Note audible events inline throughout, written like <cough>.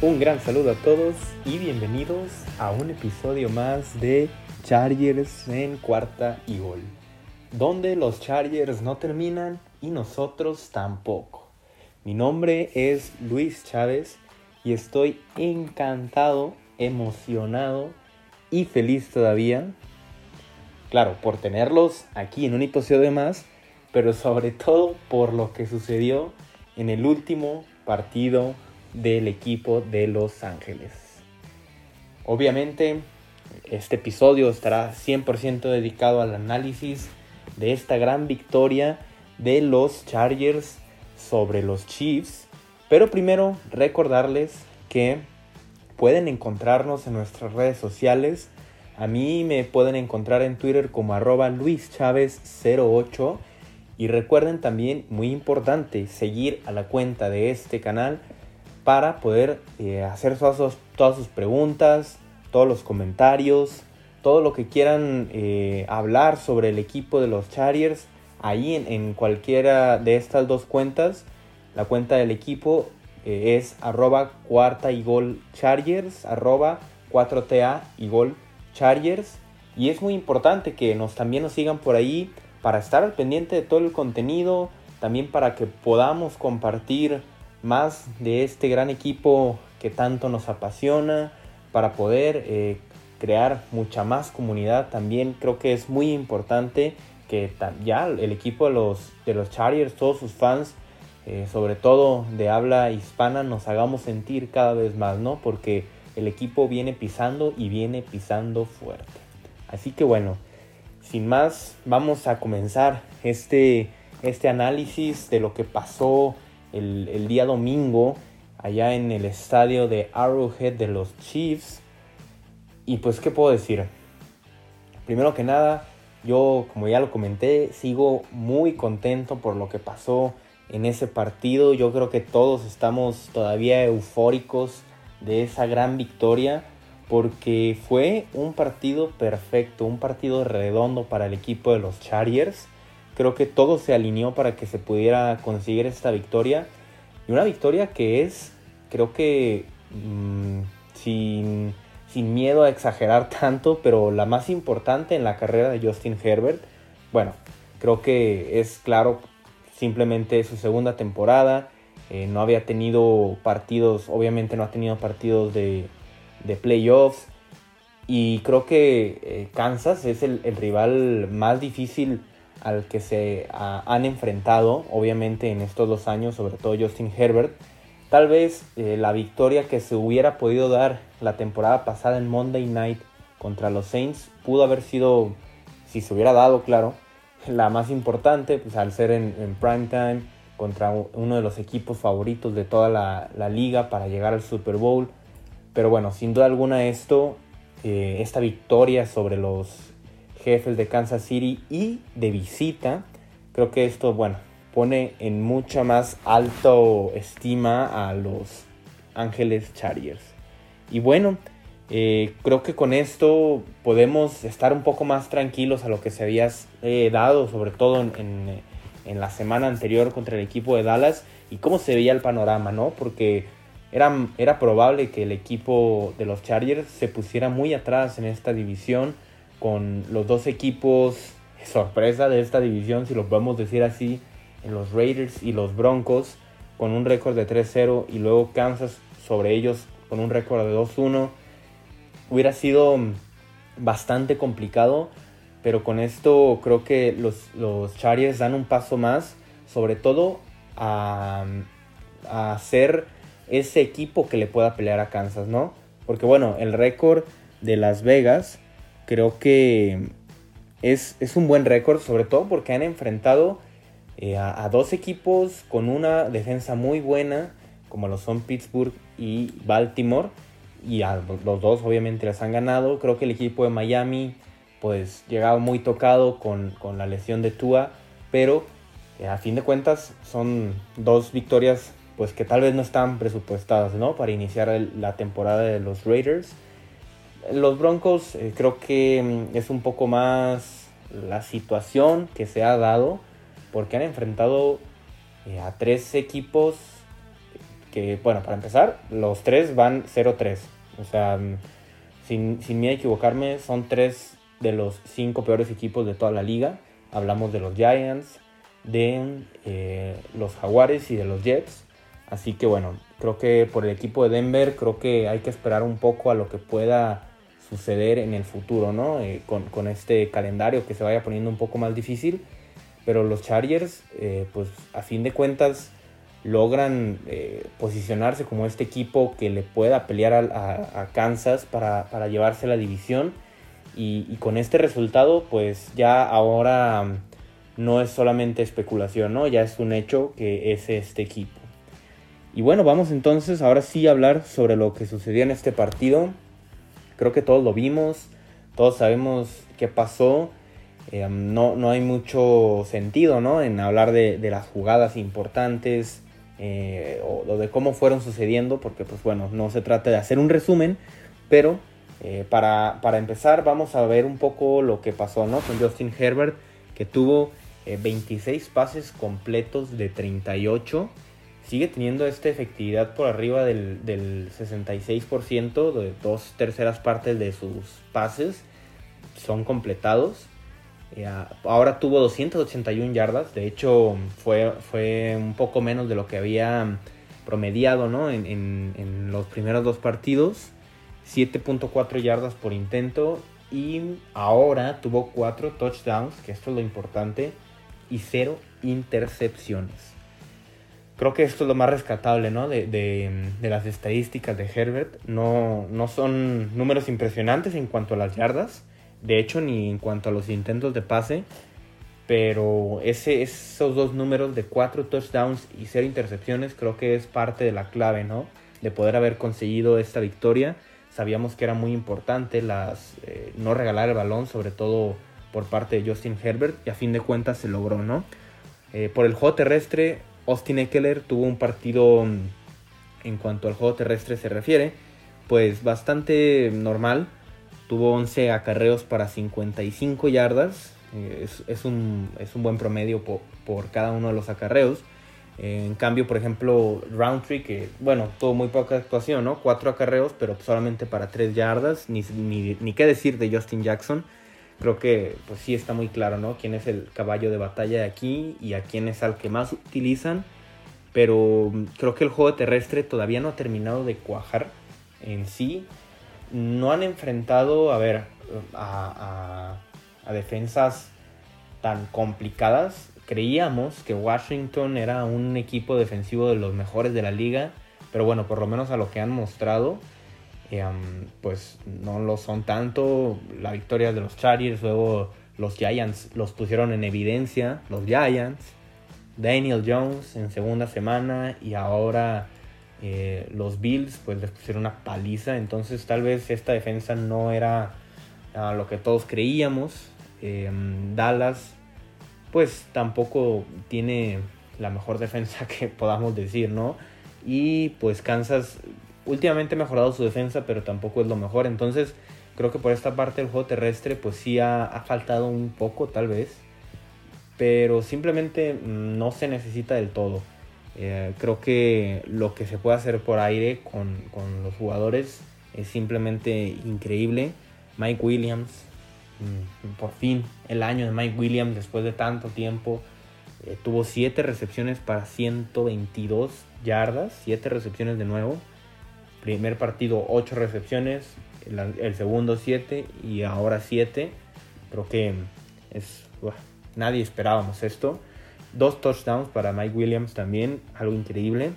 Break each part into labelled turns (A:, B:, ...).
A: Un gran saludo a todos y bienvenidos a un episodio más de Chargers en cuarta y gol, donde los Chargers no terminan y nosotros tampoco. Mi nombre es Luis Chávez y estoy encantado, emocionado y feliz todavía, claro, por tenerlos aquí en un episodio más, pero sobre todo por lo que sucedió en el último partido del equipo de Los Ángeles. Obviamente, este episodio estará 100% dedicado al análisis de esta gran victoria de los Chargers sobre los Chiefs. Pero primero recordarles que pueden encontrarnos en nuestras redes sociales. A mí me pueden encontrar en Twitter como arroba luischavez08. Y recuerden también, muy importante, seguir a la cuenta de este canal para poder eh, hacer todas, sus preguntas, todos los comentarios, todo lo que quieran eh, hablar sobre el equipo de los Chargers. Ahí en, cualquiera de estas dos cuentas, la cuenta del equipo eh, es arroba cuarta y gol Chargers, arroba 4TA y gol Chargers. Y es muy importante que nos también nos sigan por ahí para estar al pendiente de todo el contenido, también para que podamos compartir más de este gran equipo que tanto nos apasiona para poder eh, crear mucha más comunidad. También creo que es muy importante que ya el equipo de los, de los Chargers, todos sus fans, eh, sobre todo de habla hispana, nos hagamos sentir cada vez más, ¿no? Porque el equipo viene pisando y viene pisando fuerte. Así que bueno, sin más, vamos a comenzar este, este análisis de lo que pasó el, día domingo allá en el estadio de Arrowhead de los Chiefs. Y pues, ¿qué puedo decir? Primero que nada, yo, como ya lo comenté, sigo muy contento por lo que pasó en ese partido. Yo creo que todos estamos todavía eufóricos de esa gran victoria porque fue un partido perfecto, un partido redondo para el equipo de los Chargers creo que todo se alineó para que se pudiera conseguir esta victoria. Y una victoria que es, creo que, mm, sin, sin, miedo a exagerar <laughs> tanto, pero la más importante en la carrera de Justin Herbert. Bueno, creo que es claro, simplemente su segunda temporada. Eh, no había tenido partidos, obviamente no ha tenido partidos de, de playoffs. Y creo que eh, Kansas es el, el rival más difícil al que se han enfrentado, obviamente en estos dos años, sobre todo Justin Herbert. Tal vez eh, la victoria que se hubiera podido dar la temporada pasada en Monday Night contra los Saints pudo haber sido, si se hubiera dado, claro, la más importante, pues al ser en, en prime time contra uno de los equipos favoritos de toda la, liga para llegar al Super Bowl. Pero bueno, sin duda alguna esto, eh, esta victoria sobre los jefes de Kansas City y de visita. Creo que esto, bueno, pone en mucha más alto estima a los Ángeles Chargers. Y bueno, eh, creo que con esto podemos estar un poco más tranquilos a lo que se había eh, dado, sobre todo en, en, la semana anterior contra el equipo de Dallas y cómo se veía el panorama, ¿no? Porque era, era probable que el equipo de los Chargers se pusiera muy atrás en esta división con los dos equipos sorpresa de esta división, si lo podemos decir así, los Raiders y los Broncos, con un récord de 3-0 y luego Kansas sobre ellos con un récord de 2-1. Hubiera sido bastante complicado, pero con esto creo que los, los Chargers dan un paso más, sobre todo a, a ser ese equipo que le pueda pelear a Kansas, ¿no? Porque bueno, el récord de Las Vegas creo que es, un buen récord, sobre todo porque han enfrentado eh, a, dos equipos con una defensa muy buena, como lo son Pittsburgh y Baltimore, y a los dos obviamente les han ganado. Creo que el equipo de Miami pues llegaba muy tocado con, la lesión de Tua, pero eh, a fin de cuentas son dos victorias pues que tal vez no están presupuestadas, ¿no? Para iniciar la temporada de los Raiders. Los Broncos eh, creo que mm, es un poco más la situación que se ha dado porque han enfrentado eh, a tres equipos que, bueno, para empezar, los tres van 0-3. O sea, sin, sin miedo a equivocarme, son tres de los cinco peores equipos de toda la liga. Hablamos de los Giants, de eh, los Jaguares y de los Jets. Así que bueno, creo que por el equipo de Denver, creo que hay que esperar un poco a lo que pueda suceder en el futuro, ¿no? Eh, con, este calendario que se vaya poniendo un poco más difícil. Pero los Chargers, eh, pues a fin de cuentas, logran posicionarse como este equipo que le pueda pelear a, Kansas para, para, llevarse la división. Y, y, con este resultado, pues ya ahora no es solamente especulación, ¿no? Ya es un hecho que es este equipo. Y bueno, vamos entonces ahora sí a hablar sobre lo que sucedió en este partido. Creo que todos lo vimos, todos sabemos qué pasó. Eh, no, no, hay mucho sentido ¿no? en hablar de, las jugadas importantes eh, o, de cómo fueron sucediendo, porque pues bueno, no se trata de hacer un resumen, pero eh, para, para, empezar vamos a ver un poco lo que pasó ¿no? con Justin Herbert, que tuvo 26 eh, pases completos de 38. Sigue teniendo esta efectividad por arriba del, 66%, de dos terceras partes de sus pases son completados. Eh, ahora tuvo 281 yardas, de hecho fue, fue un poco menos de lo que había promediado ¿no? en, en los primeros dos partidos. 7.4 yardas por intento y ahora tuvo 4 touchdowns, que esto es lo importante, y cero intercepciones. Creo que esto es lo más rescatable ¿no? de, las estadísticas de Herbert. No, no son números impresionantes en cuanto a las yardas, de hecho, ni en cuanto a los intentos de pase. Pero ese, esos dos números de cuatro touchdowns y cero intercepciones creo que es parte de la clave, ¿no? De poder haber conseguido esta victoria. Sabíamos que era muy importante las, eh, no regalar el balón, sobre todo por parte de Justin Herbert y a fin de cuentas se logró, ¿no? Eh, por el juego terrestre, Austin Eckler tuvo un partido mm, en cuanto al juego terrestre se refiere, pues bastante normal. Tuvo 11 acarreos para 55 yardas. Eh, es, un, buen promedio por, cada uno de los acarreos. Eh, en cambio, por ejemplo, Roundtree, que bueno, tuvo muy poca actuación, ¿no? Cuatro acarreos, pero solamente para 3 yardas. Ni, ni qué decir de Justin Jackson creo que pues sí está muy claro, ¿no? Quién es el caballo de batalla de aquí y a quién es al que más utilizan. Pero creo que el juego terrestre todavía no ha terminado de cuajar en sí. No han enfrentado, a ver, a, a, defensas tan complicadas. Creíamos que Washington era un equipo defensivo de los mejores de la liga. Pero bueno, por lo menos a lo que han mostrado, pues no lo son tanto. La victoria de los Chargers, luego los Giants los pusieron en evidencia, los Giants. Daniel Jones en segunda semana y ahora eh, los Bills pues les pusieron una paliza. Entonces tal vez esta defensa no era lo que todos creíamos. Em, Dallas pues tampoco tiene la mejor defensa <laughs> que podamos decir, ¿no? Y pues Kansas últimamente ha mejorado su defensa, pero tampoco es lo mejor. Entonces, creo que por esta parte del juego terrestre, pues sí ha, faltado un poco, tal vez. Pero simplemente mm, no se necesita del todo. Eh, creo que lo que se puede hacer por aire con, los jugadores es simplemente increíble. Mike Williams, mm, por fin, el año de Mike Williams después de tanto tiempo. Eh, tuvo 7 recepciones para 122 yardas, 7 recepciones de nuevo. Primer partido 8 recepciones, el, segundo 7 y ahora 7. Creo que es nadie esperábamos esto. Dos touchdowns para Mike Williams también, algo increíble.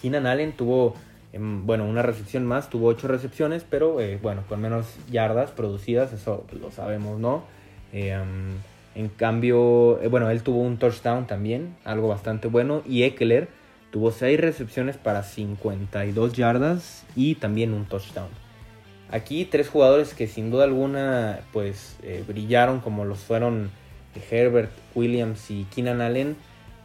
A: Keenan Allen tuvo, em, bueno, una recepción más, tuvo 8 recepciones, pero eh, bueno, con menos yardas producidas, eso lo sabemos, ¿no? Em, en cambio, eh, bueno, él tuvo un touchdown también, algo bastante bueno. Y Eckler Tuvo 6 recepciones para 52 yardas y también un touchdown. Aquí tres jugadores que sin duda alguna pues eh, brillaron como los fueron Herbert, Williams y Keenan Allen,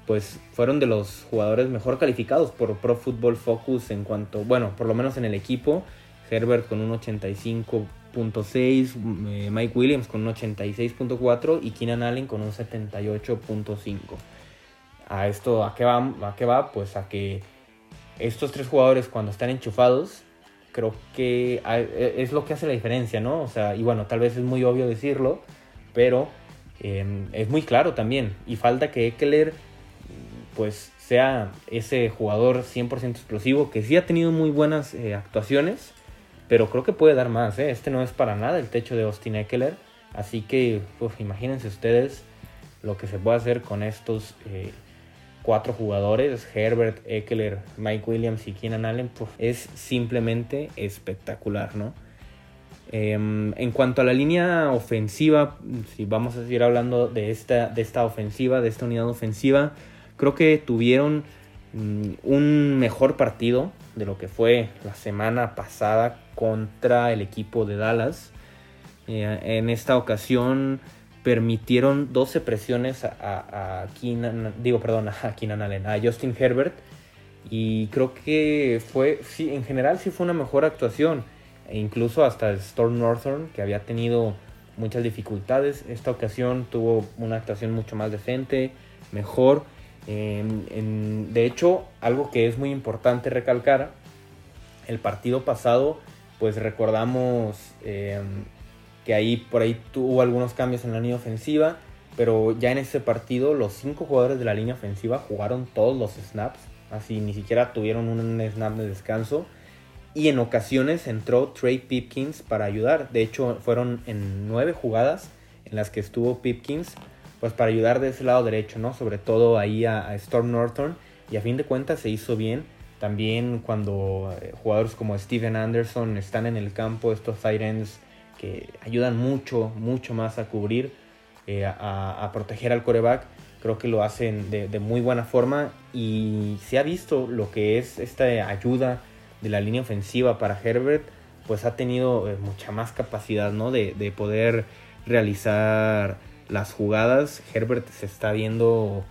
A: pues fueron de los jugadores mejor calificados por Pro Football Focus en cuanto, bueno, por lo menos en el equipo. Herbert con un 85.6, eh, Mike Williams con un 86.4 y Keenan Allen con un 78.5 a esto, ¿a qué va? ¿A qué va? Pues a que estos tres jugadores cuando están enchufados, creo que e, es lo que hace la diferencia, ¿no? O sea, y bueno, tal vez es muy obvio decirlo, pero em, es muy claro también. Y falta que Eckler, pues, sea ese jugador 100% explosivo, que sí ha tenido muy buenas eh, actuaciones, pero creo que puede dar más, ¿eh? Este no es para nada el techo de Austin Eckler, así que, pues, imagínense ustedes lo que se puede hacer con estos eh, cuatro jugadores, Herbert, Eckler, Mike Williams y Keenan Allen, pues es simplemente espectacular, ¿no? Em, en cuanto a la línea ofensiva, si vamos a seguir hablando de esta, de esta ofensiva, de esta unidad ofensiva, creo que tuvieron mm, un mejor partido de lo que fue la semana pasada contra el equipo de Dallas. Eh, en esta ocasión permitieron 12 presiones a, Keenan, digo, perdón, a Keenan Allen, a Justin Herbert. Y creo que fue, sí, en general sí fue una mejor actuación. E incluso hasta Storm Northern, que había tenido muchas dificultades, esta ocasión tuvo una actuación mucho más decente, mejor. de hecho, algo que es muy importante recalcar, el partido pasado, pues recordamos em, que ahí por ahí tuvo algunos cambios en la línea ofensiva, pero ya en ese partido los cinco jugadores de la línea ofensiva jugaron todos los snaps, así ni siquiera tuvieron un snap de descanso. Y en ocasiones entró Trey Pipkins para ayudar. De hecho, fueron en nueve jugadas en las que estuvo Pipkins, pues para ayudar de ese lado derecho, ¿no? Sobre todo ahí a, Storm Norton. Y a fin de cuentas se hizo bien. También cuando eh, jugadores como Steven Anderson están en el campo, estos tight ayudan mucho, mucho más a cubrir, eh, a, proteger al coreback. Creo que lo hacen de, muy buena forma y se ha visto lo que es esta ayuda de la línea ofensiva para Herbert, pues ha tenido eh, mucha más capacidad ¿no? de, poder realizar las jugadas. Herbert se está viendo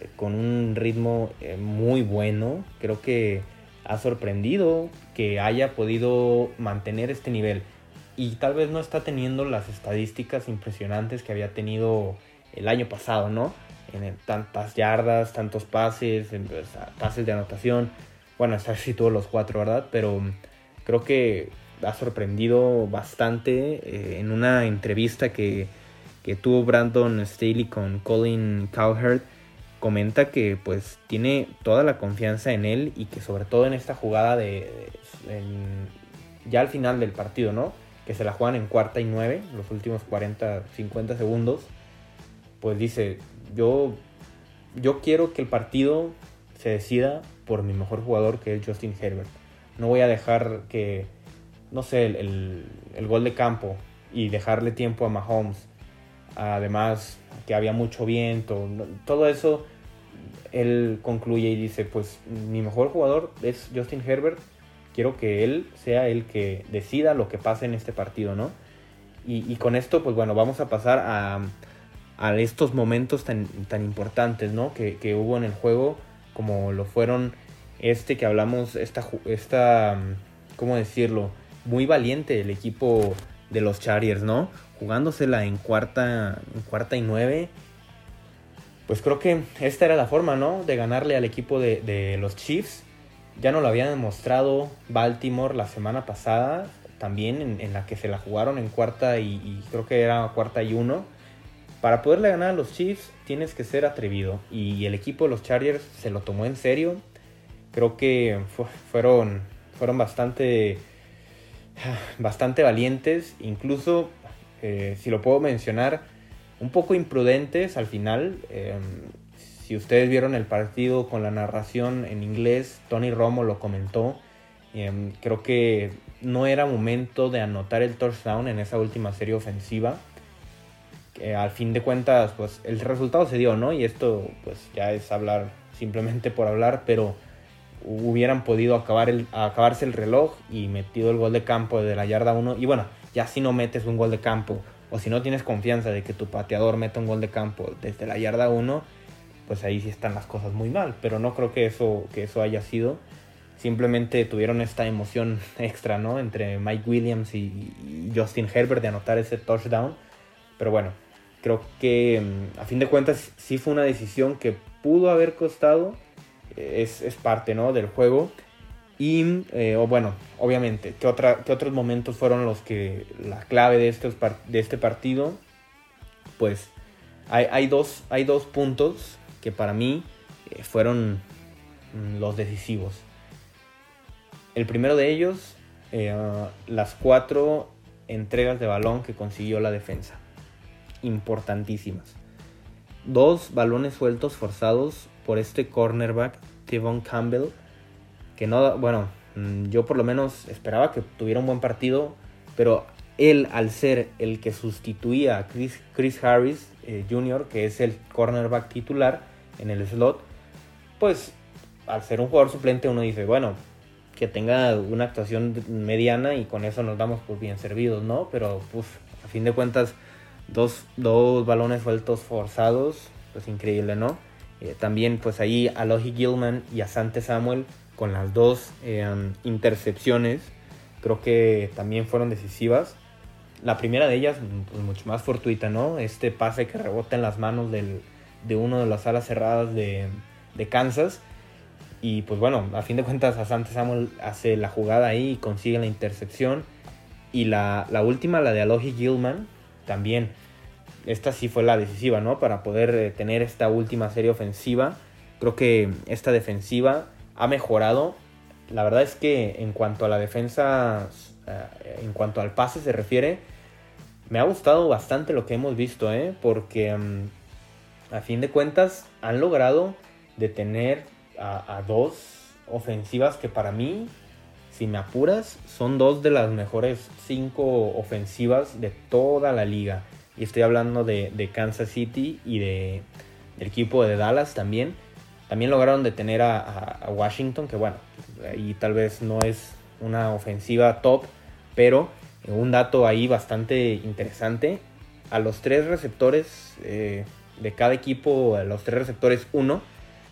A: eh, con un ritmo muy bueno. Creo que ha sorprendido que haya podido mantener este nivel y tal vez no está teniendo las estadísticas impresionantes que había tenido el año pasado, ¿no? En tantas yardas, tantos pases, pases de anotación. Bueno, está así todos los cuatro, ¿verdad? Pero creo que ha sorprendido bastante eh, en una entrevista que, que, tuvo Brandon Staley con Colin Cowherd. Comenta que pues tiene toda la confianza en él y que sobre todo en esta jugada de, ya al final del partido, ¿no? Que se la juegan en cuarta y nueve, los últimos 40, 50 segundos, pues dice, yo, yo quiero que el partido se decida por mi mejor jugador que es Justin Herbert. No voy a dejar que, no sé, el, el, gol de campo y dejarle tiempo a Mahomes. Además, que había mucho viento, todo eso, él concluye y dice, pues mi mejor jugador es Justin Herbert quiero que él sea el que decida lo que pase en este partido, ¿no? Y, con esto, pues bueno, vamos a pasar a, a estos momentos tan, tan importantes, ¿no? Que, que, hubo en el juego, como lo fueron este que hablamos, esta, esta, ¿cómo decirlo? Muy valiente el equipo de los Chargers, ¿no? Jugándosela en cuarta, en cuarta y nueve. Pues creo que esta era la forma, ¿no? De ganarle al equipo de, de los Chiefs ya no lo había demostrado Baltimore la semana pasada, también en, la que se la jugaron en cuarta y, creo que era cuarta y uno. Para poderle ganar a los Chiefs tienes que ser atrevido y el equipo de los Chargers se lo tomó en serio. Creo que fueron, fueron bastante, bastante valientes, incluso eh, si lo puedo mencionar, un poco imprudentes al final. Em, si ustedes vieron el partido con la narración en inglés, Tony Romo lo comentó. Em, creo que no era momento de anotar el touchdown en esa última serie ofensiva. Al fin de cuentas, pues el resultado se dio, ¿no? Y esto, pues ya es hablar simplemente por hablar, pero hubieran podido acabar el, acabarse el reloj y metido el gol de campo desde la yarda 1. Y bueno, ya si no metes un gol de campo o si no tienes confianza de que tu pateador meta un gol de campo desde la yarda 1, pues ahí sí están las cosas muy mal. Pero no creo que eso, que eso haya sido. Simplemente tuvieron esta emoción <laughs> extra, ¿no? Entre Mike Williams y, Justin Herbert de anotar ese touchdown. Pero bueno, creo que mm, a fin de cuentas sí fue una decisión que pudo haber costado es, parte ¿no? del juego. Y, eh, o bueno, obviamente, ¿qué, otra, ¿qué otros momentos fueron los que la clave de, estos, de este partido? Pues hay, dos, hay dos puntos que para mí eh, fueron mm, los decisivos. El primero de ellos, eh, las cuatro entregas de balón que consiguió la defensa. Importantísimas. Dos balones sueltos forzados por este cornerback, Tevon Campbell, que no, bueno, mm, yo por lo menos esperaba que tuviera un buen partido, pero él al ser el que sustituía a Chris, Harris eh, Jr., que es el cornerback titular en el slot, pues al ser un jugador suplente uno dice, bueno, que tenga una actuación mediana y con eso nos damos por bien servidos, ¿no? Pero pues a fin de cuentas dos, dos balones sueltos forzados, pues increíble, ¿no? Eh, también pues ahí a Logie Gilman y a Sante Samuel con las dos em, intercepciones, creo que también fueron decisivas. La primera de ellas, pues, mucho más fortuita, ¿no? Este pase que rebota en las manos de uno de las alas cerradas de, de Kansas. Y pues bueno, a fin de cuentas, Asante Samuel hace la jugada ahí y consigue la intercepción. Y la, la última, la de Alohi Gilman, también esta sí fue la decisiva, ¿no? Para poder eh, tener esta última serie ofensiva. Creo que esta defensiva ha mejorado. La verdad es que en cuanto a la defensa, eh, en cuanto al pase se refiere, me ha gustado bastante lo que hemos visto, ¿eh? Porque mm, a fin de cuentas han logrado detener a, dos ofensivas que para mí si me apuras, son dos de las mejores cinco ofensivas de toda la liga. Y estoy hablando de, Kansas City y de, del equipo de Dallas también. También lograron detener a, Washington, que bueno, ahí tal vez no es una ofensiva top, pero un dato ahí bastante interesante. A los tres receptores eh, de cada equipo, los tres receptores uno,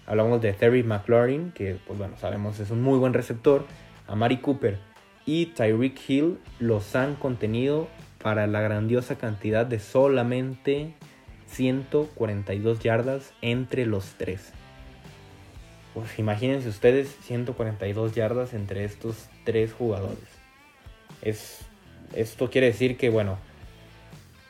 A: hablamos de Terry McLaurin, que pues bueno, sabemos es un muy buen receptor a Mari Cooper y Tyreek Hill los han contenido para la grandiosa cantidad de solamente 142 yardas entre los tres. Pues imagínense ustedes 142 yardas entre estos tres jugadores. Es, esto quiere decir que, bueno,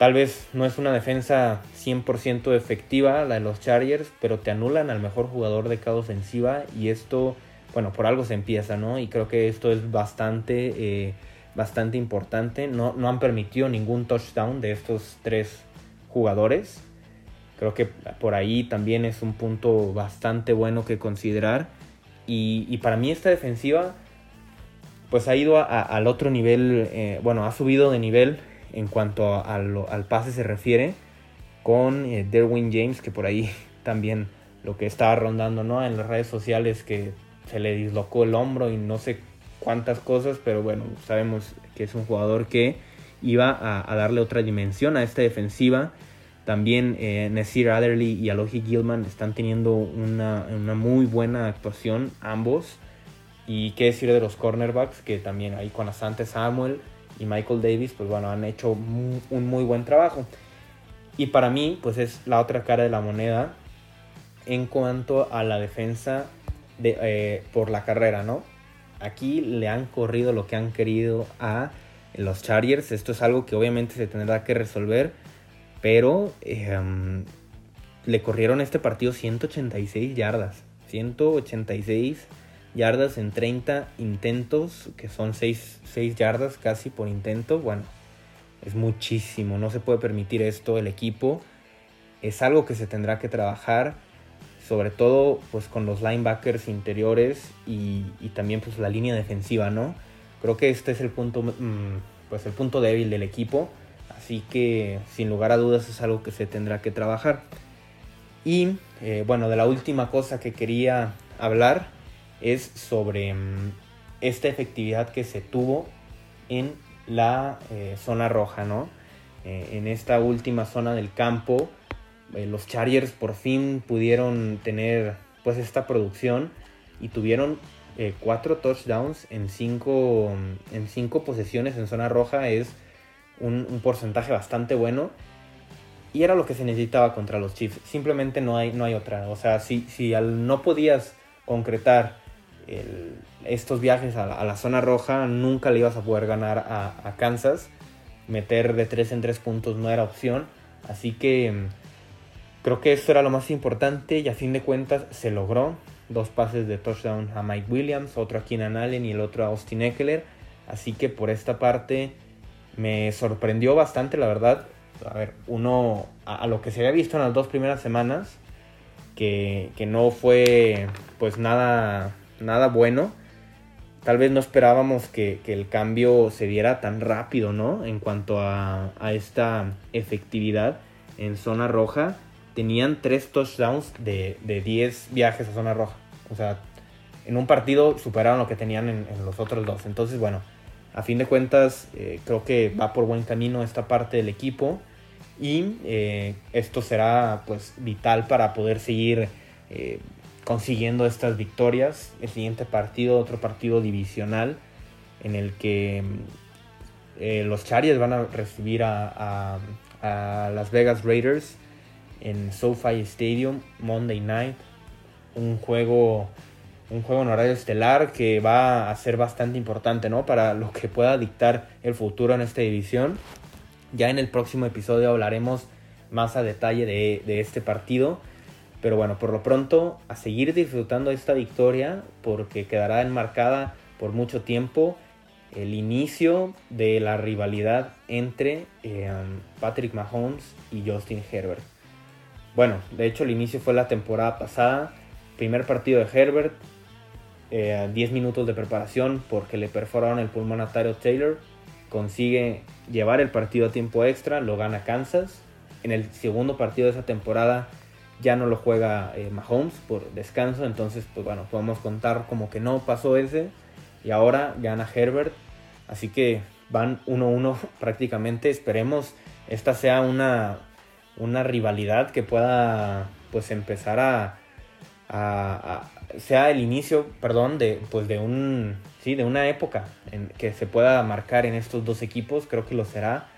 A: tal vez no es una defensa 100% efectiva la de los Chargers, pero te anulan al mejor jugador de cada ofensiva y esto bueno, por algo se empieza, ¿no? Y creo que esto es bastante, eh, bastante importante. No, no, han permitido ningún touchdown de estos tres jugadores. Creo que por ahí también es un punto bastante bueno que considerar. Y, para mí esta defensiva, pues ha ido al otro nivel, eh, bueno, ha subido de nivel en cuanto al pase se refiere con eh, Derwin James, que por ahí <laughs> también lo que estaba rondando, ¿no? En las redes sociales que se le dislocó el hombro y no sé cuántas cosas, pero bueno, sabemos que es un jugador que iba a, darle otra dimensión a esta defensiva. También eh, Nasir Adderley y Alohi Gilman están teniendo una, muy buena actuación ambos. Y qué decir de los cornerbacks, que también ahí con Asante Samuel y Michael Davis, pues bueno, han hecho un muy buen trabajo. Y para mí, pues es la otra cara de la moneda en cuanto a la defensa eh, por la carrera, ¿no? Aquí le han corrido lo que han querido a los Chargers. Esto es algo que obviamente se tendrá que resolver. Pero em, le corrieron este partido 186 yardas. 186 yardas en 30 intentos, que son 6, 6 yardas casi por intento. Bueno, es muchísimo. No se puede permitir esto. El equipo es algo que se tendrá que trabajar sobre todo pues con los linebackers interiores y, también pues la línea defensiva, ¿no? Creo que este es el punto, mm, pues el punto débil del equipo, así que sin lugar a dudas es algo que se tendrá que trabajar. Y eh, bueno, de la última cosa que quería hablar es sobre mm, esta efectividad que se tuvo en la eh, zona roja, ¿no? Eh, en esta última zona del campo eh, los Chargers por fin pudieron tener pues esta producción y tuvieron cuatro touchdowns en cinco, en cinco posesiones en zona roja. Es un, porcentaje bastante bueno y era lo que se necesitaba contra los Chiefs. Simplemente no hay, no hay otra. O sea si, si al, no podías concretar estos viajes a la, zona roja, nunca le ibas a poder ganar a, a Kansas. Meter de 3 en 3 puntos no era opción. Así que mm, creo que eso era lo más importante y a fin de cuentas se logró. Dos pases de touchdown a Mike Williams, otro a Keenan Allen y el otro a Austin Eckler. Así que por esta parte me sorprendió bastante, la verdad. A ver, uno a, lo que se había visto en las dos primeras semanas, que, no fue pues nada, nada bueno. Tal vez no esperábamos que, el cambio se diera tan rápido, ¿no? En cuanto a, esta efectividad en zona roja. Tenían tres touchdowns de, de 10 viajes a zona roja. O sea, en un partido superaron lo que tenían en, en los otros dos. Entonces, bueno, a fin de cuentas, eh, creo que va por buen camino esta parte del equipo y eh, esto será pues vital para poder seguir eh, consiguiendo estas victorias. El siguiente partido, otro partido divisional en el que los Chargers van a recibir a, a Las Vegas Raiders en SoFi Stadium Monday Night. Un juego un juego en horario estelar que va a ser bastante importante, ¿no? Para lo que pueda dictar el futuro en esta división. Ya en el próximo episodio hablaremos más a detalle de, este partido. Pero bueno, por lo pronto, a seguir disfrutando esta victoria porque quedará enmarcada por mucho tiempo el inicio de la rivalidad entre eh, Patrick Mahomes y Justin Herbert. Bueno, de hecho el inicio fue la temporada pasada. Primer partido de Herbert, 10 eh, minutos de preparación porque le perforaron el pulmón a Taylor. Consigue llevar el partido a tiempo extra, lo gana Kansas. En el segundo partido de esa temporada ya no lo juega eh, Mahomes por descanso, entonces pues bueno, podemos contar como que no pasó ese. Y ahora gana Herbert, así que van 1-1 <laughs> prácticamente. Esperemos esta sea una, una rivalidad que pueda pues empezar a, sea el inicio, perdón, de, pues de un, sí, de una época en que se pueda marcar en estos dos equipos, creo que lo será.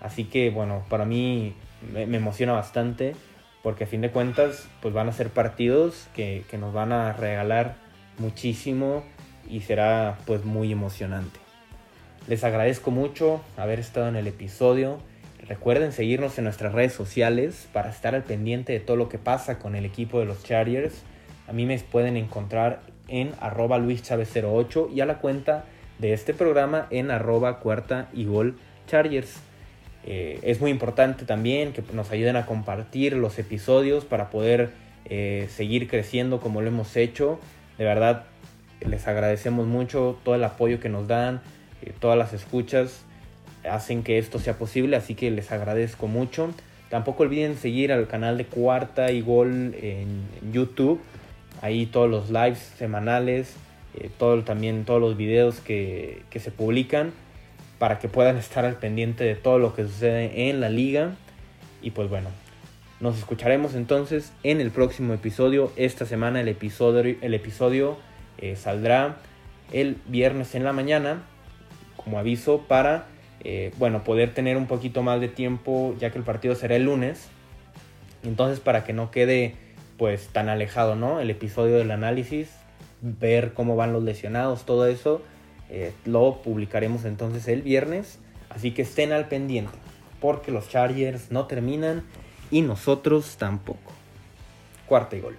A: Así que bueno, para mí me, emociona bastante porque a fin de cuentas pues van a ser partidos que, que nos van a regalar muchísimo y será pues muy emocionante. Les agradezco mucho haber estado en el episodio. Recuerden seguirnos en nuestras redes sociales para estar al pendiente de todo lo que pasa con el equipo de los Chargers. A mí me pueden encontrar en arroba luischavez08 y a la cuenta de este programa en arroba cuarta y gol chargers. Eh, es muy importante también que nos ayuden a compartir los episodios para poder eh, seguir creciendo como lo hemos hecho. De verdad, les agradecemos mucho todo el apoyo que nos dan, eh, todas las escuchas hacen que esto sea posible, así que les agradezco mucho. Tampoco olviden seguir al canal de Cuarta y Gol en YouTube ahí todos los lives semanales, eh, todo, también todos los videos que, que, se publican para que puedan estar al pendiente de todo lo que sucede en la liga. Y pues bueno, nos escucharemos entonces en el próximo episodio. Esta semana el episodio, el episodio eh, saldrá el viernes en la mañana como aviso para eh, bueno, poder tener un poquito más de tiempo ya que el partido será el lunes. Entonces para que no quede pues tan alejado, ¿no? El episodio del análisis, ver cómo van los lesionados, todo eso, eh, lo publicaremos entonces el viernes. Así que estén al pendiente, porque los Chargers no terminan y nosotros tampoco. Cuarta y gol.